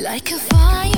Like a fire.